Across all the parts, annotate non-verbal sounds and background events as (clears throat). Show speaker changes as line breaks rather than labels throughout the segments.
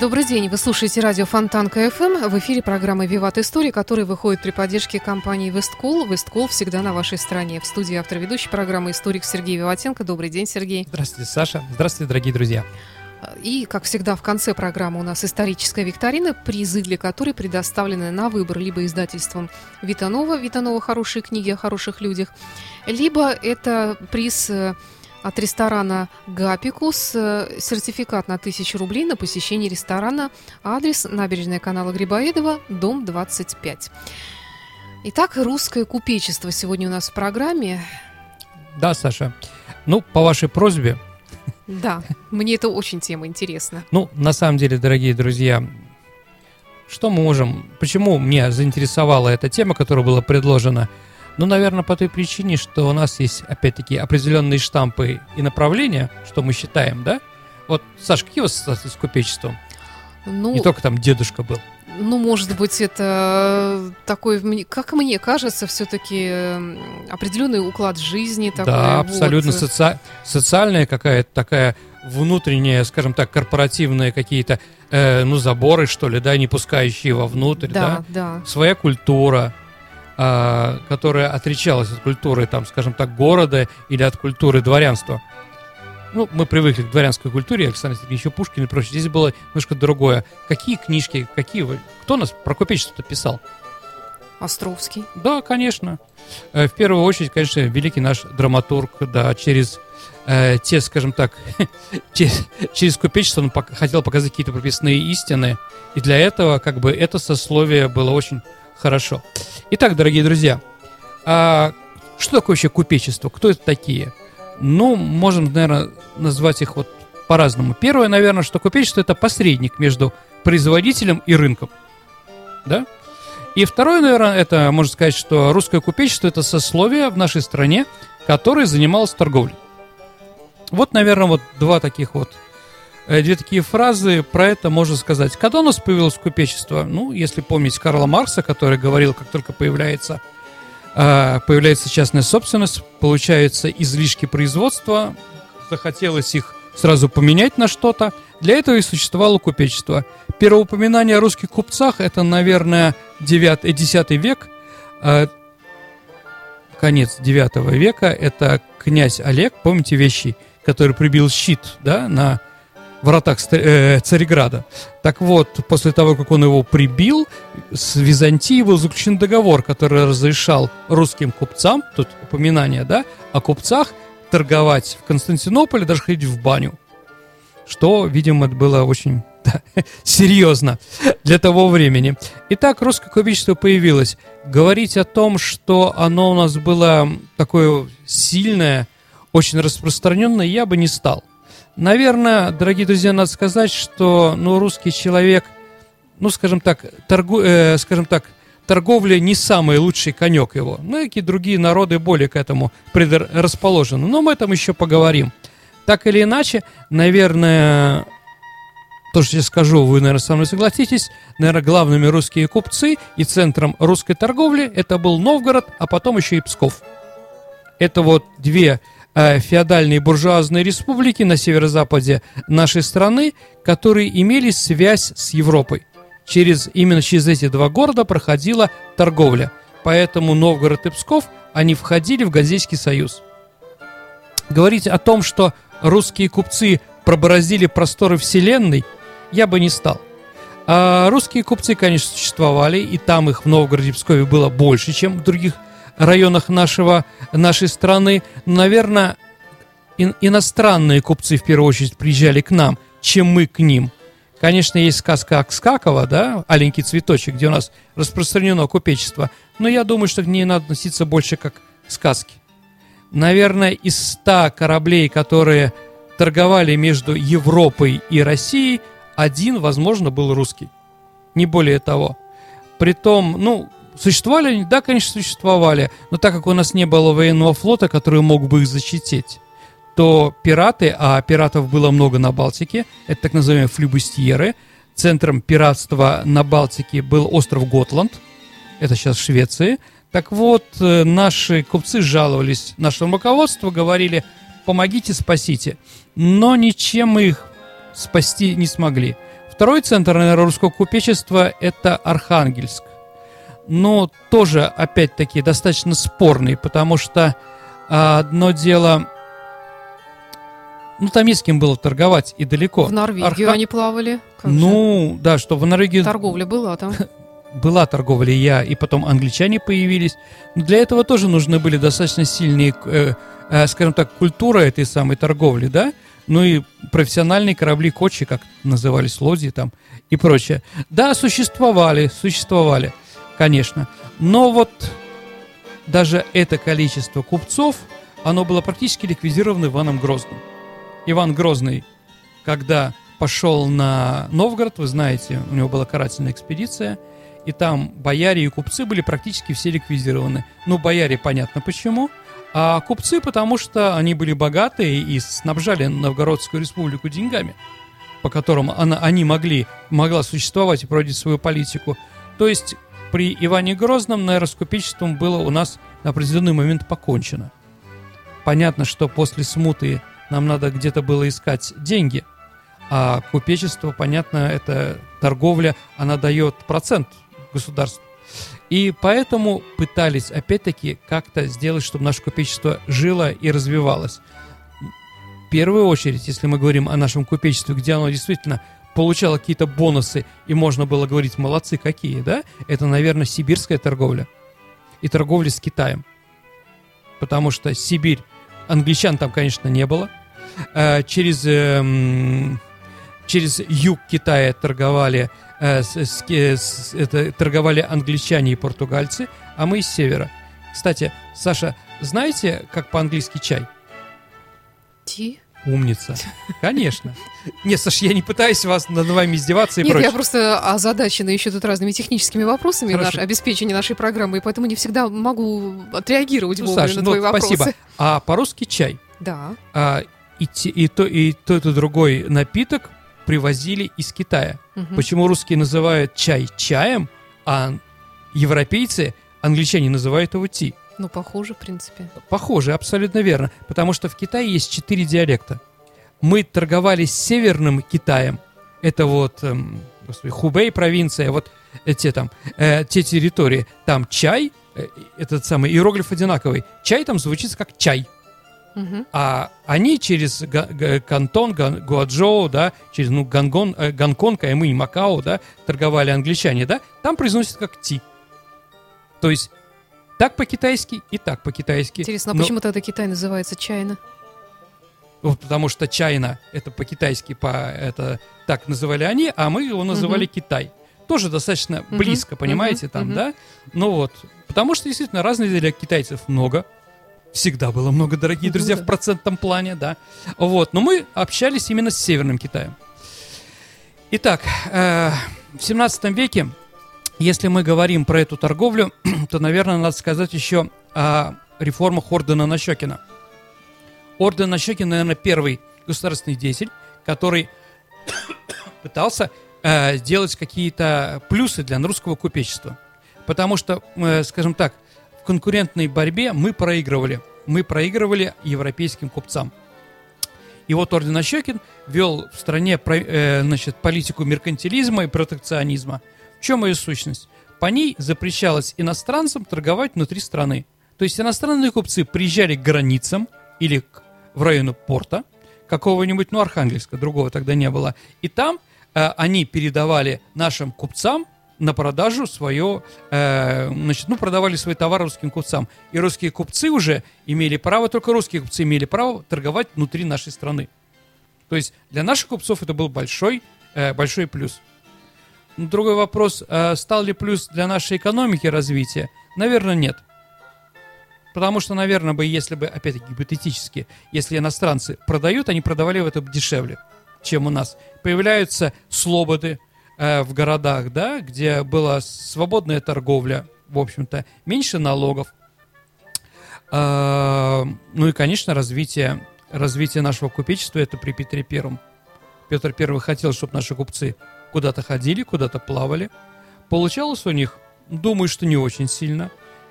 Добрый день, вы слушаете радио Фонтанка ФМ. В эфире программа «Виват История», которая выходит при поддержке компании «Весткол». «Весткол» всегда на вашей стороне. В студии автор ведущей программы историк Сергей Виватенко. Добрый день, Сергей.
Здравствуйте, Саша. Здравствуйте, дорогие друзья.
И, как всегда, в конце программы у нас историческая викторина, призы для которой предоставлены на выбор либо издательством Витанова, Витанова «Хорошие книги о хороших людях», либо это приз э, от ресторана «Гапикус», э, сертификат на 1000 рублей на посещение ресторана, адрес набережная канала Грибоедова, дом 25. Итак, русское купечество сегодня у нас в программе.
Да, Саша. Ну, по вашей просьбе,
Да, мне это очень тема интересна.
ну, на самом деле, дорогие друзья, что мы можем... Почему меня заинтересовала эта тема, которая была предложена? Ну, наверное, по той причине, что у нас есть, опять-таки, определенные штампы и направления, что мы считаем, да? Вот, Саш, какие у вас ассоциации с купечеством?
Ну,
Не только там дедушка был.
ну, может быть, это такой, мне- как мне кажется, все-таки определенный уклад жизни. Такой,
да,
вот.
абсолютно соци- социальная какая-то такая внутренняя, скажем так, корпоративные какие-то, э, ну, заборы, что ли, да, не пускающие вовнутрь, да,
Да, да.
своя культура, которая отличалась от культуры, там, скажем так, города или от культуры дворянства. Ну, мы привыкли к дворянской культуре, Александр Сергеевич Пушкин и прочее. Здесь было немножко другое. Какие книжки, какие вы... Кто нас про купечество писал?
Островский.
Да, конечно. Э, В первую очередь, конечно, великий наш драматург, да, через э, те, скажем так, (laughs) через, через купечество он пок- хотел показать какие-то прописные истины, и для этого, как бы, это сословие было очень хорошо. Итак, дорогие друзья, а что такое вообще купечество? Кто это такие? Ну, можем, наверное, назвать их вот по-разному. Первое, наверное, что купечество – это посредник между производителем и рынком. Да? И второе, наверное, это можно сказать, что русское купечество это сословие в нашей стране, которое занималось торговлей. Вот, наверное, вот два таких вот, две такие фразы про это можно сказать. Когда у нас появилось купечество? Ну, если помнить Карла Маркса, который говорил, как только появляется, э, появляется частная собственность, получаются излишки производства, захотелось их сразу поменять на что-то. Для этого и существовало купечество. Первое упоминание о русских купцах это, наверное, 9, 10 век, э, конец 9 века. Это князь Олег, помните вещи, который прибил щит да, на вратах э, Цареграда. Так вот, после того, как он его прибил, с Византией был заключен договор, который разрешал русским купцам, тут упоминание, да, о купцах, торговать в Константинополе, даже ходить в баню. Что, видимо, это было очень (laughs) да, серьезно для того времени. Итак, русское купечество появилось. Говорить о том, что оно у нас было такое сильное, очень распространенное, я бы не стал. Наверное, дорогие друзья, надо сказать, что ну, русский человек, ну, скажем так, торгу, э, скажем так, торговля не самый лучший конек его. Ну, и другие народы более к этому предрасположены. Но мы об этом еще поговорим. Так или иначе, наверное, то, что я скажу, вы, наверное, со мной согласитесь, наверное, главными русские купцы и центром русской торговли это был Новгород, а потом еще и Псков. Это вот две феодальные буржуазные республики на северо-западе нашей страны, которые имели связь с Европой. Через, именно через эти два города проходила торговля. Поэтому Новгород и Псков, они входили в Газельский союз. Говорить о том, что русские купцы пробороздили просторы вселенной, я бы не стал. А русские купцы, конечно, существовали, и там их в Новгороде и Пскове было больше, чем в других районах нашего, нашей страны. Наверное, ин- иностранные купцы в первую очередь приезжали к нам, чем мы к ним. Конечно, есть сказка Акскакова, да, «Аленький цветочек», где у нас распространено купечество, но я думаю, что к ней надо относиться больше как к сказке. Наверное, из 100 кораблей, которые торговали между Европой и Россией, один, возможно, был русский. Не более того. Притом, ну, существовали они? Да, конечно, существовали. Но так как у нас не было военного флота, который мог бы их защитить, то пираты, а пиратов было много на Балтике, это так называемые флюбустьеры, центром пиратства на Балтике был остров Готланд, это сейчас в Швеции. Так вот, э, наши купцы жаловались нашему руководству, говорили, помогите, спасите. Но ничем мы их спасти не смогли. Второй центр, наверное, русского купечества – это Архангельск. Но тоже, опять-таки, достаточно спорный, потому что а, одно дело ну, там есть с кем было торговать и далеко.
В Норвегию Арха... они плавали.
Как ну, же? да, что в Норвегии...
Торговля была там. (laughs)
была торговля, я, и потом англичане появились. Но для этого тоже нужны были достаточно сильные, э, э, скажем так, культура этой самой торговли, да? Ну и профессиональные корабли Кочи, как назывались, лодии там и прочее. Да, существовали, существовали, конечно. Но вот даже это количество купцов, оно было практически ликвидировано Иваном Грозным. Иван Грозный, когда пошел на Новгород, вы знаете, у него была карательная экспедиция, и там бояре и купцы были практически все ликвидированы. Ну, бояре, понятно почему, а купцы, потому что они были богатые и снабжали Новгородскую республику деньгами, по которым она, они могли, могла существовать и проводить свою политику. То есть при Иване Грозном, купечеством было у нас на определенный момент покончено. Понятно, что после смуты нам надо где-то было искать деньги. А купечество, понятно, это торговля, она дает процент государству. И поэтому пытались, опять-таки, как-то сделать, чтобы наше купечество жило и развивалось. В первую очередь, если мы говорим о нашем купечестве, где оно действительно получало какие-то бонусы, и можно было говорить, молодцы какие, да, это, наверное, сибирская торговля и торговля с Китаем. Потому что Сибирь, англичан там, конечно, не было, Э, через, эм, через юг Китая торговали, э, это, торговали англичане и португальцы, а мы с севера. Кстати, Саша, знаете, как по-английски чай?
Ти.
Умница. Конечно. Нет, Саш, я не пытаюсь вас над вами издеваться и
Нет,
прочее.
я просто озадачена еще тут разными техническими вопросами наш, обеспечения нашей программы, и поэтому не всегда могу отреагировать ну, Саш, на ну, твои вопросы.
Спасибо. А по-русски чай.
Да.
А, и, те, и, то, и тот и другой напиток привозили из Китая. Угу. Почему русские называют чай чаем, а европейцы, англичане называют его ти?
Ну, похоже, в принципе.
Похоже, абсолютно верно. Потому что в Китае есть четыре диалекта. Мы торговали с северным Китаем. Это вот эм, господи, Хубей провинция, вот те там, э, те территории. Там чай, э, этот самый иероглиф одинаковый. Чай там звучит как чай. А они через Кантон, Гуаджоу, да, через ну, Гангон, э, Гонконг, а мы и Макао, да, торговали англичане, да, там произносят как ти. То есть так по-китайски и так по-китайски.
Интересно, а Но... почему тогда Китай называется Чайна?
Вот потому что Чайна это по-китайски, по это так называли они, а мы его называли угу. Китай. Тоже достаточно угу. близко, понимаете, угу. там, угу. да? Ну вот, потому что действительно разных китайцев много. Всегда было много, дорогие друзья, в процентном плане, да. Вот, но мы общались именно с Северным Китаем. Итак, э, в 17 веке, если мы говорим про эту торговлю, (clears throat) то, наверное, надо сказать еще о реформах ордена Нащекина. Орден Нащекин, наверное, первый государственный деятель, который (coughs) пытался э, сделать какие-то плюсы для русского купечества. Потому что, э, скажем так, конкурентной борьбе мы проигрывали. Мы проигрывали европейским купцам. И вот Орден Ощекин вел в стране э, значит, политику меркантилизма и протекционизма. В чем ее сущность? По ней запрещалось иностранцам торговать внутри страны. То есть иностранные купцы приезжали к границам или в районы порта какого-нибудь, ну, Архангельска, другого тогда не было. И там э, они передавали нашим купцам на продажу свое, э, значит, ну, продавали свои товары русским купцам. И русские купцы уже имели право, только русские купцы имели право торговать внутри нашей страны. То есть для наших купцов это был большой, э, большой плюс. Другой вопрос, э, стал ли плюс для нашей экономики развития? Наверное, нет. Потому что, наверное, бы, если бы, опять-таки, гипотетически, если иностранцы продают, они продавали в это дешевле, чем у нас. Появляются слободы, э, в городах, да, где была свободная торговля, в общем-то, меньше налогов. Э, ну и, конечно, развитие развития нашего купечества это при Петре Первом. Петр Первый хотел, чтобы наши купцы куда-то ходили, куда-то плавали. Получалось у них, думаю, что не очень сильно.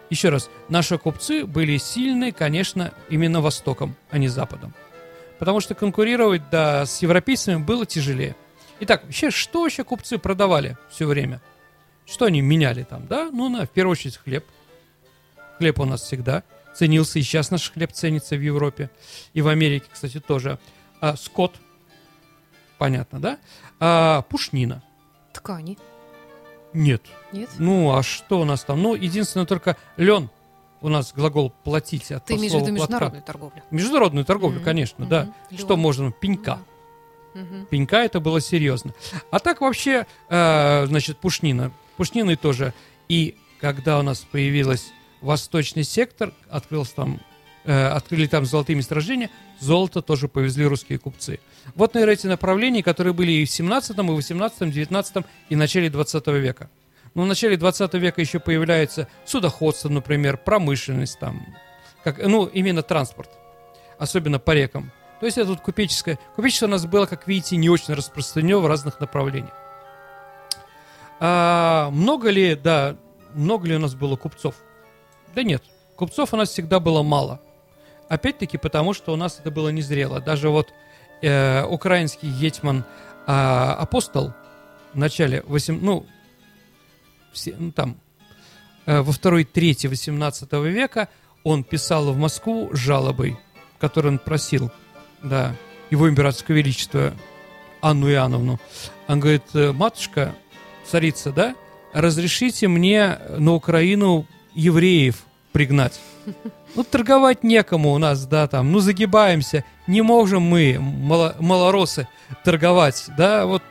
Еще раз, наши купцы были сильны, конечно, именно Востоком, а не Западом. Потому что конкурировать да, с европейцами было тяжелее. Итак, вообще, что вообще купцы продавали все время? Что они меняли там, да? Ну, на, в первую очередь, хлеб. Хлеб у нас всегда ценился, и сейчас наш хлеб ценится в Европе. И в Америке, кстати, тоже. А, скот. Понятно, да? А, пушнина.
Ткани.
Нет.
Нет?
Ну, а что у нас там? Ну, единственное, только лен. У нас глагол платить от
Ты имеешь в виду международную торговлю?
Международную торговлю,
Мгм,
конечно,
мгм.
да.
Лен.
Что можно? Пенька.
Мгм.
Пенька это было серьезно. А так вообще, э, значит, пушнина. Пушнины тоже. И когда у нас появилась восточный сектор, открылся там, открыли там золотые месторождения, золото тоже повезли русские купцы. Вот, наверное, эти направления, которые были и в 17, и 18, 19 и начале 20 века. Но в начале 20 века еще появляется судоходство, например, промышленность там, как, ну, именно транспорт, особенно по рекам. То есть это вот купеческое. Купечество у нас было, как видите, не очень распространено в разных направлениях. А, много ли, да, много ли у нас было купцов? Да нет, купцов у нас всегда было мало. Опять-таки потому, что у нас это было незрело. Даже вот э, украинский гетьман а, апостол в начале 8, ну, все- ну, там, э, во второй трети 18 века он писал в Москву жалобой, в которой он просил, да, его императорское величество Анну Иоанновну. Он говорит, «Э, матушка, царица, да, разрешите мне на Украину евреев пригнать. (laughs) Ну, торговать некому у нас, да, там, ну, загибаемся. Не можем мы, мало- малоросы, торговать, да, вот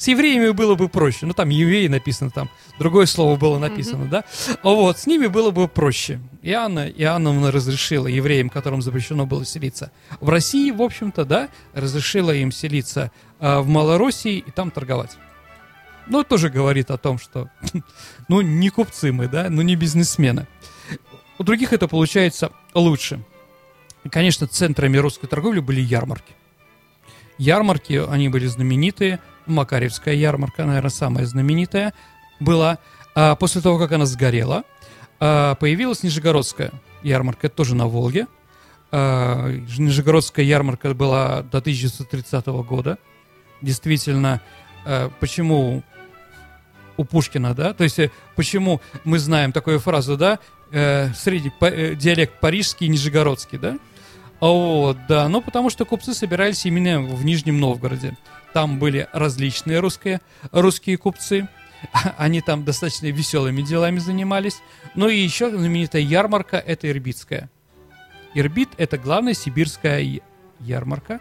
с евреями было бы проще. Ну, там евреи написано, там другое слово было написано, да. Вот, с ними было бы проще. И Анна Иоанновна разрешила евреям, которым запрещено было селиться в России, в общем-то, да, разрешила им селиться а, в Малороссии и там торговать. Ну, тоже говорит о том, что, (laughs) ну, не купцы мы, да, ну, не бизнесмены. У других это получается лучше. Конечно, центрами русской торговли были ярмарки. Ярмарки, они были знаменитые. Макаревская ярмарка, наверное, самая знаменитая была. А после того, как она сгорела, а, появилась Нижегородская ярмарка, это тоже на Волге. А, Нижегородская ярмарка была до 1930 года. Действительно, а, почему у Пушкина, да, то есть э, почему мы знаем такую фразу, да, э, среди па- э, диалект парижский и нижегородский, да, вот, да, ну потому что купцы собирались именно в Нижнем Новгороде. Там были различные русские, русские купцы, (laughs) они там достаточно веселыми делами занимались. Ну и еще знаменитая ярмарка – это Ирбитская. Ирбит – это главная сибирская ярмарка.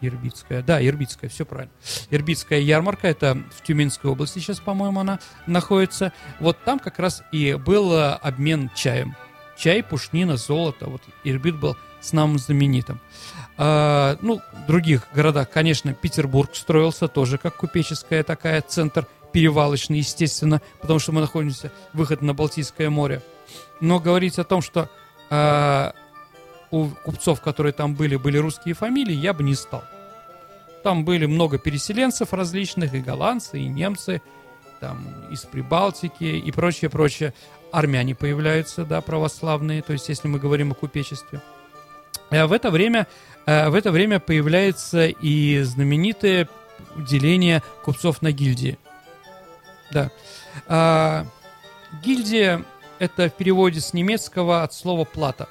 Ирбитская, да, Ирбитская, все правильно. Ирбитская ярмарка, это в Тюменской области сейчас, по-моему, она находится. Вот там как раз и был э, обмен чаем. Чай, пушнина, золото. Вот Ирбит был самым знаменитым. А, ну, в других городах, конечно, Петербург строился тоже как купеческая такая центр перевалочный, естественно, потому что мы находимся выход на Балтийское море. Но говорить о том, что а, у купцов, которые там были, были русские фамилии, я бы не стал. Там были много переселенцев различных, и голландцы, и немцы, там из Прибалтики и прочее, прочее. Армяне появляются, да, православные, то есть если мы говорим о купечестве. А в это время, э, в это время появляется и знаменитое деление купцов на гильдии. Да. А, гильдия это в переводе с немецкого от слова плата.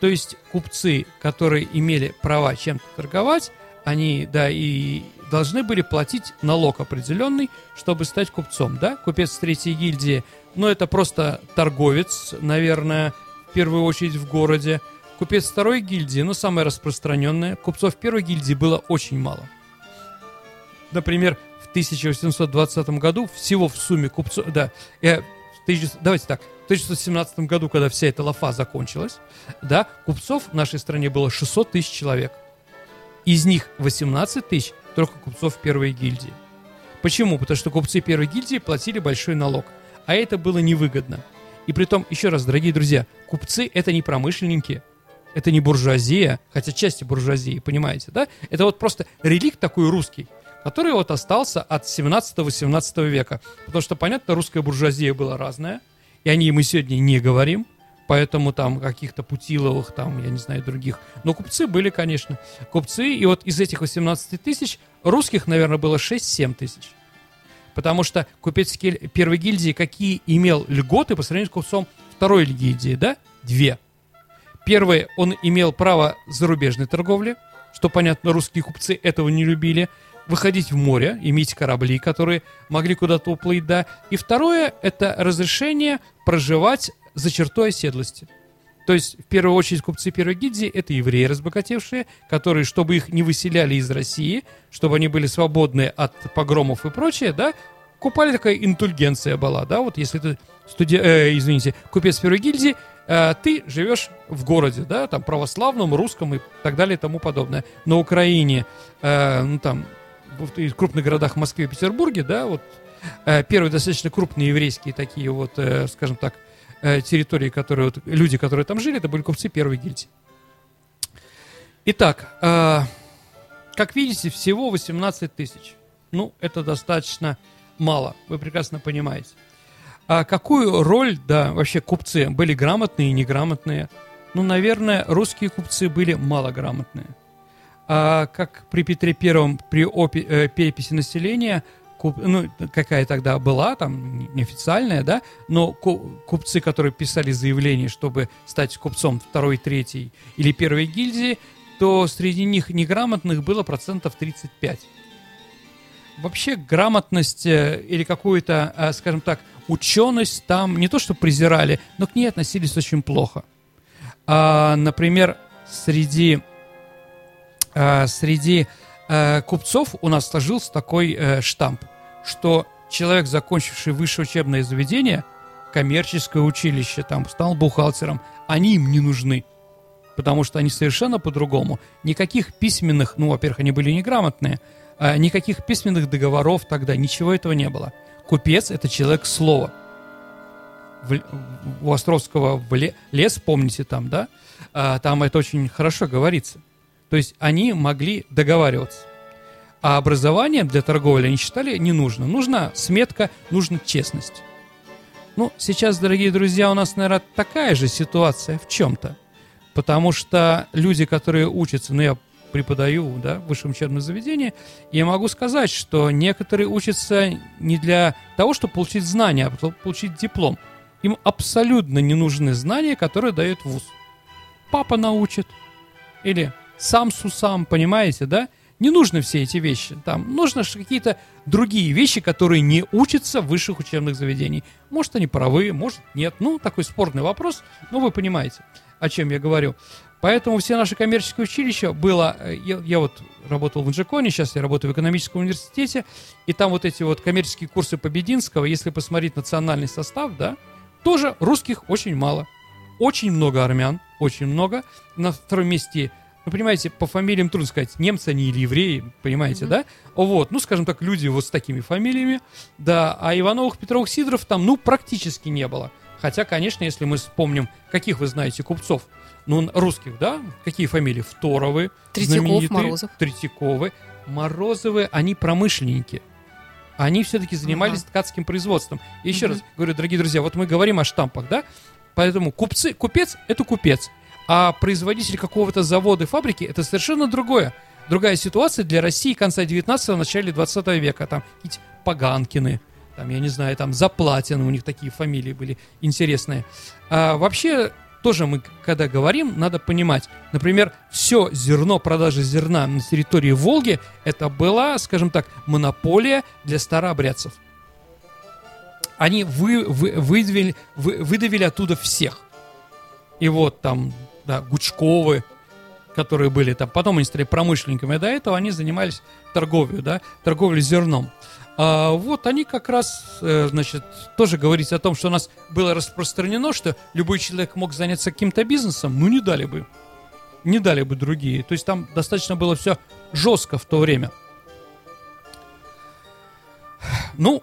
То есть купцы, которые имели права чем-то торговать, они, да, и должны были платить налог определенный, чтобы стать купцом, да? Купец третьей гильдии, ну, это просто торговец, наверное, в первую очередь в городе. Купец второй гильдии, ну, самая распространенная. Купцов первой гильдии было очень мало. Например, в 1820 году всего в сумме купцов... Да, э, в 1000 давайте так. В 1917 году, когда вся эта лафа закончилась, да, купцов в нашей стране было 600 тысяч человек. Из них 18 тысяч только купцов первой гильдии. Почему? Потому что купцы первой гильдии платили большой налог. А это было невыгодно. И при том, еще раз, дорогие друзья, купцы это не промышленники. это не буржуазия, хотя части буржуазии, понимаете, да? Это вот просто реликт такой русский, который вот остался от 17-18 века. Потому что, понятно, русская буржуазия была разная, и о ней мы сегодня не говорим, поэтому там каких-то Путиловых, там, я не знаю, других. Но купцы были, конечно, купцы, и вот из этих 18 тысяч русских, наверное, было 6-7 тысяч. Потому что купец первой гильдии какие имел льготы по сравнению с купцом второй гильдии, да? Две. Первое, он имел право зарубежной торговли, что, понятно, русские купцы этого не любили. Выходить в море, иметь корабли, которые могли куда-то уплыть, да. И второе, это разрешение проживать за чертой оседлости. То есть, в первую очередь, купцы первой гильдии – это евреи разбогатевшие, которые, чтобы их не выселяли из России, чтобы они были свободны от погромов и прочее, да, купали такая интульгенция была, да, вот если ты, студи... э, извините, купец первой гильдии, э, ты живешь в городе, да, там, православном, русском и так далее и тому подобное. На Украине, э, ну, там, в крупных городах Москве и Петербурге, да, вот, э, первые достаточно крупные еврейские такие вот, э, скажем так, э, территории, которые, вот, люди, которые там жили, это были купцы первой гильдии. Итак, как видите, всего 18 тысяч. Ну, это достаточно мало, вы прекрасно понимаете. А какую роль, да, вообще купцы были грамотные и неграмотные? Ну, наверное, русские купцы были малограмотные. А как при Петре Первом, при опи, э, переписи населения, куп, ну, какая тогда была, там, неофициальная, да, но купцы, которые писали заявление, чтобы стать купцом второй, третьей или первой гильдии, то среди них неграмотных было процентов 35. Вообще грамотность э, или какую-то, э, скажем так, ученость там не то что презирали, но к ней относились очень плохо. А, например, среди, среди э, купцов у нас сложился такой э, штамп, что человек, закончивший высшее учебное заведение, коммерческое училище, там, стал бухгалтером, они им не нужны. Потому что они совершенно по-другому. Никаких письменных, ну, во-первых, они были неграмотные, никаких письменных договоров тогда, ничего этого не было. Купец – это человек слова. В, у Островского в лес, помните там, да? Там это очень хорошо говорится. То есть они могли договариваться. А образование для торговли они считали не нужно. Нужна сметка, нужна честность. Ну, сейчас, дорогие друзья, у нас, наверное, такая же ситуация в чем-то. Потому что люди, которые учатся, ну, я преподаю да, в высшем учебном заведении, я могу сказать, что некоторые учатся не для того, чтобы получить знания, а чтобы получить диплом. Им абсолютно не нужны знания, которые дает вуз. Папа научит. Или сам сусам, понимаете, да? Не нужны все эти вещи. Там нужно какие-то другие вещи, которые не учатся в высших учебных заведениях. Может, они правы, может, нет. Ну, такой спорный вопрос, но вы понимаете, о чем я говорю. Поэтому все наши коммерческие училища было... Э, я, я вот работал в Инжиконе, сейчас я работаю в экономическом университете, и там вот эти вот коммерческие курсы Побединского, если посмотреть национальный состав, да, тоже русских очень мало. Очень много армян, очень много. На втором месте, вы понимаете, по фамилиям трудно сказать, немцы они или евреи, понимаете, mm-hmm. да? Вот, ну, скажем так, люди вот с такими фамилиями, да, а Ивановых, Петровых, Сидоров там, ну, практически не было. Хотя, конечно, если мы вспомним, каких вы знаете купцов, ну, русских, да? Какие фамилии? Второвы,
Третьяков, Морозов.
Третьяковы. Морозовы, они промышленники. Они все-таки занимались ага. ткацким производством. И еще угу. раз говорю, дорогие друзья, вот мы говорим о штампах, да? Поэтому купцы, купец – это купец. А производитель какого-то завода и фабрики – это совершенно другое. Другая ситуация для России конца 19-го, начале 20 века. Там какие-то Поганкины, там, я не знаю, там Заплатины, у них такие фамилии были интересные. А вообще тоже мы, когда говорим, надо понимать. Например, все зерно, продажа зерна на территории Волги, это была, скажем так, монополия для старообрядцев. Они вы, вы, выдавили, вы, выдавили оттуда всех. И вот там, да, Гучковы, которые были там, потом они стали промышленниками, а до этого они занимались торговлей, да, торговлей зерном. А вот они как раз, э, значит, тоже говорить о том, что у нас было распространено, что любой человек мог заняться каким-то бизнесом, ну не дали бы. Не дали бы другие. То есть там достаточно было все жестко в то время. Ну,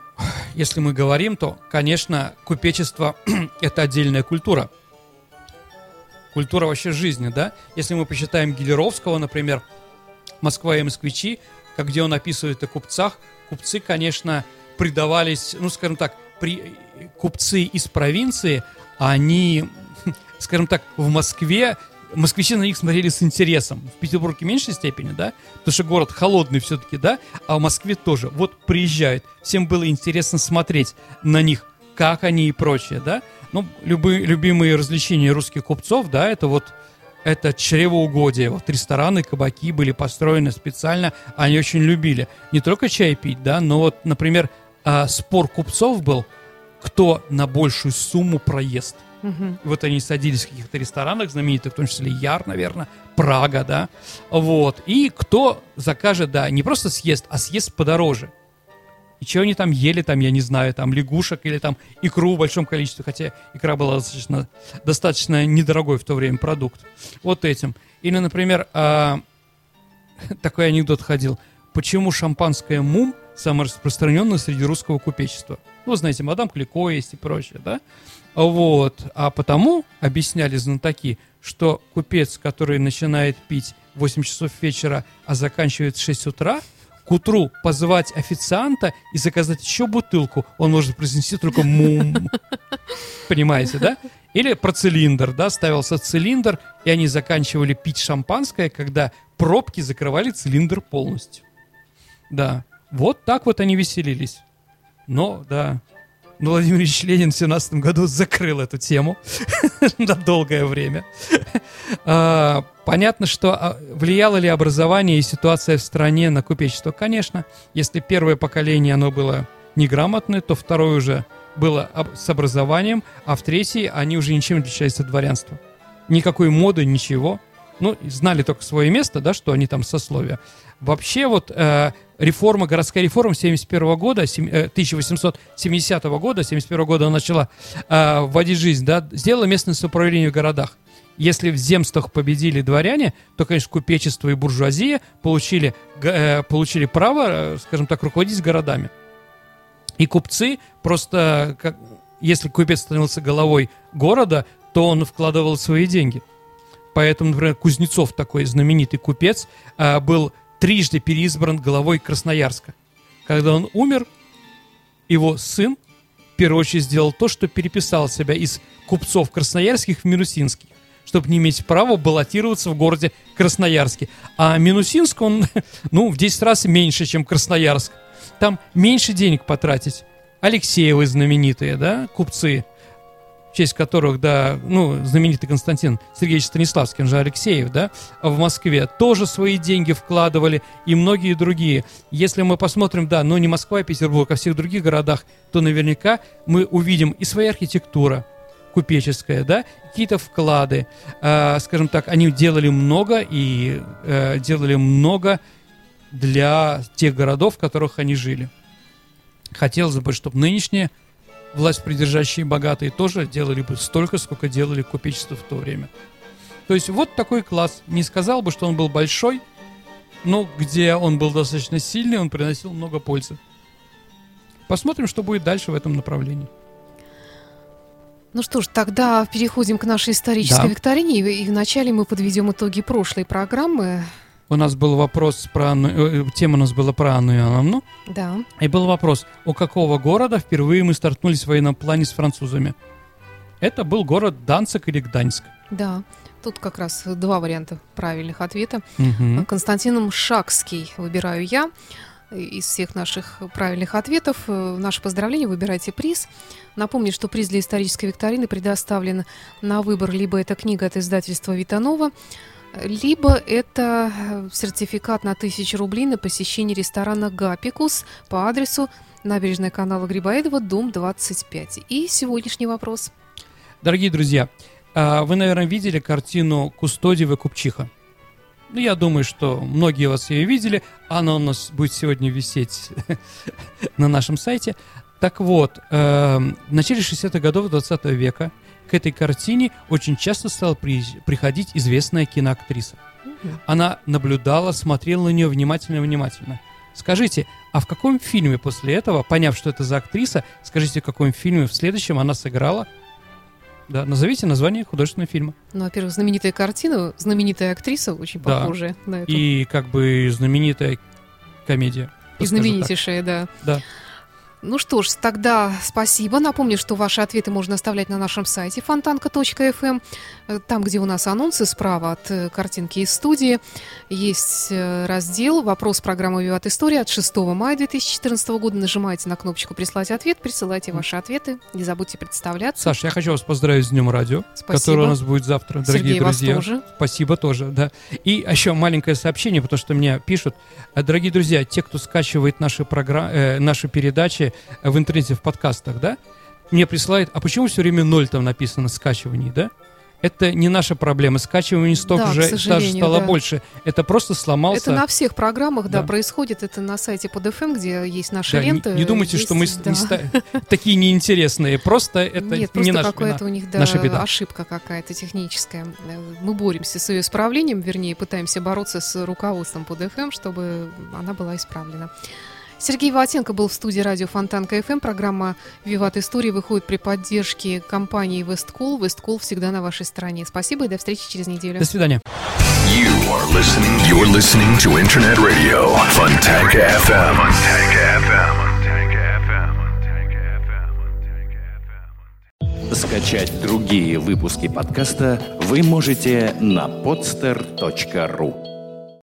если мы говорим, то, конечно, купечество (clears throat) – это отдельная культура. Культура вообще жизни, да. Если мы посчитаем Гелеровского, например, «Москва и москвичи», как где он описывает о купцах, купцы, конечно, предавались, ну, скажем так, при, купцы из провинции, они, (laughs) скажем так, в Москве москвичи на них смотрели с интересом. В Петербурге в меньшей степени, да, потому что город холодный все-таки, да, а в Москве тоже. Вот приезжают, всем было интересно смотреть на них, как они и прочее, да. Ну, любые, любимые развлечения русских купцов, да, это вот это чревоугодие. Вот рестораны, кабаки были построены специально, они очень любили не только чай пить, да, но вот, например, а, спор купцов был, кто на большую сумму проест. Угу. Вот они садились в каких-то ресторанах знаменитых, в том числе Яр, наверное, Прага, да, вот. И кто закажет, да, не просто съест, а съест подороже. И что они там ели, там, я не знаю, там лягушек или там икру в большом количестве, хотя икра была достаточно, достаточно недорогой в то время продукт. Вот этим. Или, например, а, (laughs) такой анекдот ходил. Почему шампанское мум самое распространенное среди русского купечества? Ну, знаете, мадам Клико есть и прочее, да? Вот. А потому, объясняли знатоки, что купец, который начинает пить в 8 часов вечера, а заканчивает в 6 утра – к утру позвать официанта и заказать еще бутылку, он может произнести только мум. Понимаете, да? Или про цилиндр, да, ставился цилиндр, и они заканчивали пить шампанское, когда пробки закрывали цилиндр полностью. Да, вот так вот они веселились. Но, да, но Владимир Ильич Ленин в 17 году закрыл эту тему (laughs) на долгое время. А, понятно, что а, влияло ли образование и ситуация в стране на купечество? Конечно. Если первое поколение оно было неграмотное, то второе уже было с образованием, а в третье они уже ничем не отличались от дворянства. Никакой моды, ничего. Ну, знали только свое место, да, что они там сословия. Вообще вот э, реформа, городская реформа 71 года, 1870 э, года, 71 года она начала э, вводить жизнь, да, сделала местное самоуправление в городах. Если в земствах победили дворяне, то, конечно, купечество и буржуазия получили, э, получили право, э, скажем так, руководить городами. И купцы просто, как, если купец становился головой города, то он вкладывал свои деньги. Поэтому, например, Кузнецов, такой знаменитый купец, э, был трижды переизбран главой Красноярска. Когда он умер, его сын в первую очередь сделал то, что переписал себя из купцов красноярских в минусинских, чтобы не иметь права баллотироваться в городе Красноярске. А Минусинск, он, (laughs) ну, в 10 раз меньше, чем Красноярск. Там меньше денег потратить. Алексеевы знаменитые, да, купцы – в честь которых, да, ну, знаменитый Константин Сергеевич Станиславский, он же Алексеев, да, в Москве, тоже свои деньги вкладывали, и многие другие. Если мы посмотрим, да, но не Москва и Петербург, а всех других городах, то наверняка мы увидим и своя архитектура, купеческая, да, какие-то вклады, э, скажем так, они делали много и э, делали много для тех городов, в которых они жили. Хотелось бы, чтобы нынешние власть придержащие богатые тоже делали бы столько, сколько делали купечество в то время. То есть вот такой класс. Не сказал бы, что он был большой, но где он был достаточно сильный, он приносил много пользы. Посмотрим, что будет дальше в этом направлении.
Ну что ж, тогда переходим к нашей исторической да. викторине. И вначале мы подведем итоги прошлой программы.
У нас был вопрос про Анну, э, тема у нас была про Анну Иоанновну.
Да.
И был вопрос, у какого города впервые мы стартнулись в военном плане с французами? Это был город Данцик или Гданьск.
Да. Тут как раз два варианта правильных ответа. Угу. Константином Шакский выбираю я из всех наших правильных ответов. Э, наше поздравление, выбирайте приз. Напомню, что приз для исторической викторины предоставлен на выбор либо это книга от издательства «Витанова», либо это э, сертификат на 1000 рублей на посещение ресторана «Гапикус» по адресу набережная канала Грибоедова, дом 25. И сегодняшний вопрос.
Дорогие друзья, а, вы, наверное, видели картину Кустодиева Купчиха. Ну, я думаю, что многие вас ее видели. Она у нас будет сегодня висеть (laughs) на нашем сайте. Так вот, эм, в начале 60-х годов 20 века к этой картине очень часто стала при, приходить известная киноактриса. Она наблюдала, смотрела на нее внимательно-внимательно. Скажите, а в каком фильме после этого, поняв, что это за актриса, скажите, в каком фильме в следующем она сыграла Да, назовите название художественного фильма.
Ну, во-первых, знаменитая картина, знаменитая актриса, очень
Да.
похожая на эту.
И как бы знаменитая комедия.
И
скажу так.
знаменитейшая, да.
Да.
Ну что ж, тогда спасибо. Напомню, что ваши ответы можно оставлять на нашем сайте фонтанка.фм. Э, Там, где у нас анонсы справа от э, картинки из студии, есть э, раздел «Вопрос программы «Виват История» от 6 мая 2014 года. Нажимаете на кнопочку «Прислать ответ», присылайте ваши ответы. Не забудьте представляться.
Саша, я хочу вас поздравить с Днем радио,
Спасибо.
который у нас будет завтра, дорогие
Сергей, вас
друзья.
тоже.
Спасибо тоже, да. И еще маленькое сообщение, потому что мне пишут, дорогие друзья, те, кто скачивает наши, програ- э, наши передачи в интернете, в подкастах, да, мне присылают, а почему все время ноль там написано скачиваний, да? Это не наша проблема. Скачиваний столько
Да,
же даже стало
да.
больше. Это просто сломался.
Это на всех программах, да,
Да.
происходит. Это на сайте под FM, где есть наши
Да, не-
ленты.
не, думайте,
есть,
что мы
да.
не ста- (laughs) такие неинтересные. Просто это
Нет,
не
просто
наша
какая-то
вина.
у них да,
наша беда.
ошибка какая-то техническая. Мы боремся с ее исправлением, вернее, пытаемся бороться с руководством под FM, чтобы она была исправлена. Сергей Ватенко был в студии радио Фонтанка FM. Программа «Виват Истории» выходит при поддержке компании «Весткол». «Весткол» всегда на вашей стороне. Спасибо и до встречи через неделю.
До свидания.
You are listening. You're listening to Internet Radio. Fontanka FM.
Скачать другие выпуски подкаста вы можете на podster.ru.